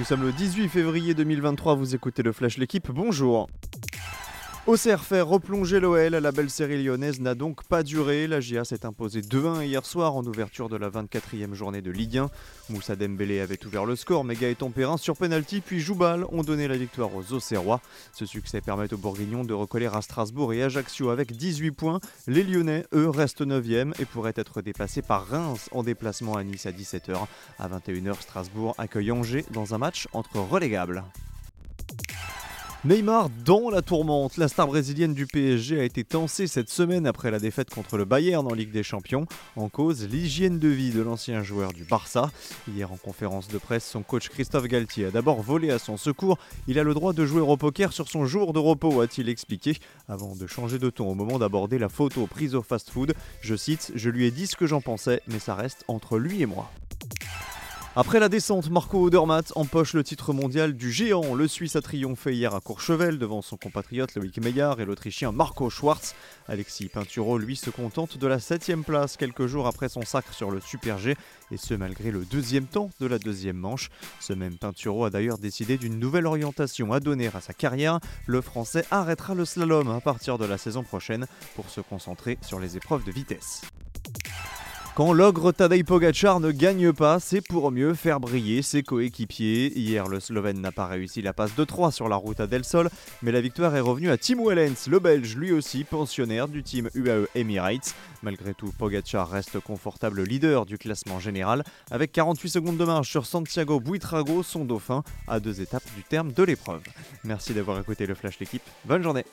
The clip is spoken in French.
Nous sommes le 18 février 2023, vous écoutez le Flash L'équipe, bonjour Auxerre fait replonger l'OL, la belle série lyonnaise n'a donc pas duré. La GIA s'est imposée 2-1 hier soir en ouverture de la 24e journée de Ligue 1. Moussa Dembélé avait ouvert le score, mais Gaëtan Perrin sur penalty puis Joubal ont donné la victoire aux Auxerrois. Ce succès permet aux Bourguignons de recoller à Strasbourg et Ajaccio avec 18 points. Les Lyonnais, eux, restent 9e et pourraient être dépassés par Reims en déplacement à Nice à 17h. À 21h, Strasbourg accueille Angers dans un match entre relégables. Neymar dans la tourmente. La star brésilienne du PSG a été tensée cette semaine après la défaite contre le Bayern en Ligue des Champions. En cause, l'hygiène de vie de l'ancien joueur du Barça. Hier en conférence de presse, son coach Christophe Galtier a d'abord volé à son secours. Il a le droit de jouer au poker sur son jour de repos, a-t-il expliqué, avant de changer de ton au moment d'aborder la photo prise au fast-food. Je cite, je lui ai dit ce que j'en pensais, mais ça reste entre lui et moi. Après la descente, Marco Odermatt empoche le titre mondial du géant. Le Suisse a triomphé hier à Courchevel devant son compatriote Loïc Meillard et l'Autrichien Marco Schwartz. Alexis Pinturo, lui, se contente de la 7 place quelques jours après son sacre sur le Super G, et ce malgré le deuxième temps de la deuxième manche. Ce même Pinturo a d'ailleurs décidé d'une nouvelle orientation à donner à sa carrière. Le Français arrêtera le slalom à partir de la saison prochaine pour se concentrer sur les épreuves de vitesse. Quand l'ogre Tadej Pogacar ne gagne pas, c'est pour mieux faire briller ses coéquipiers. Hier, le Slovène n'a pas réussi la passe de 3 sur la route à Del Sol, mais la victoire est revenue à Tim Wellens, le Belge, lui aussi pensionnaire du team UAE Emirates. Malgré tout, Pogacar reste confortable leader du classement général, avec 48 secondes de marge sur Santiago Buitrago, son dauphin, à deux étapes du terme de l'épreuve. Merci d'avoir écouté le Flash l'équipe. Bonne journée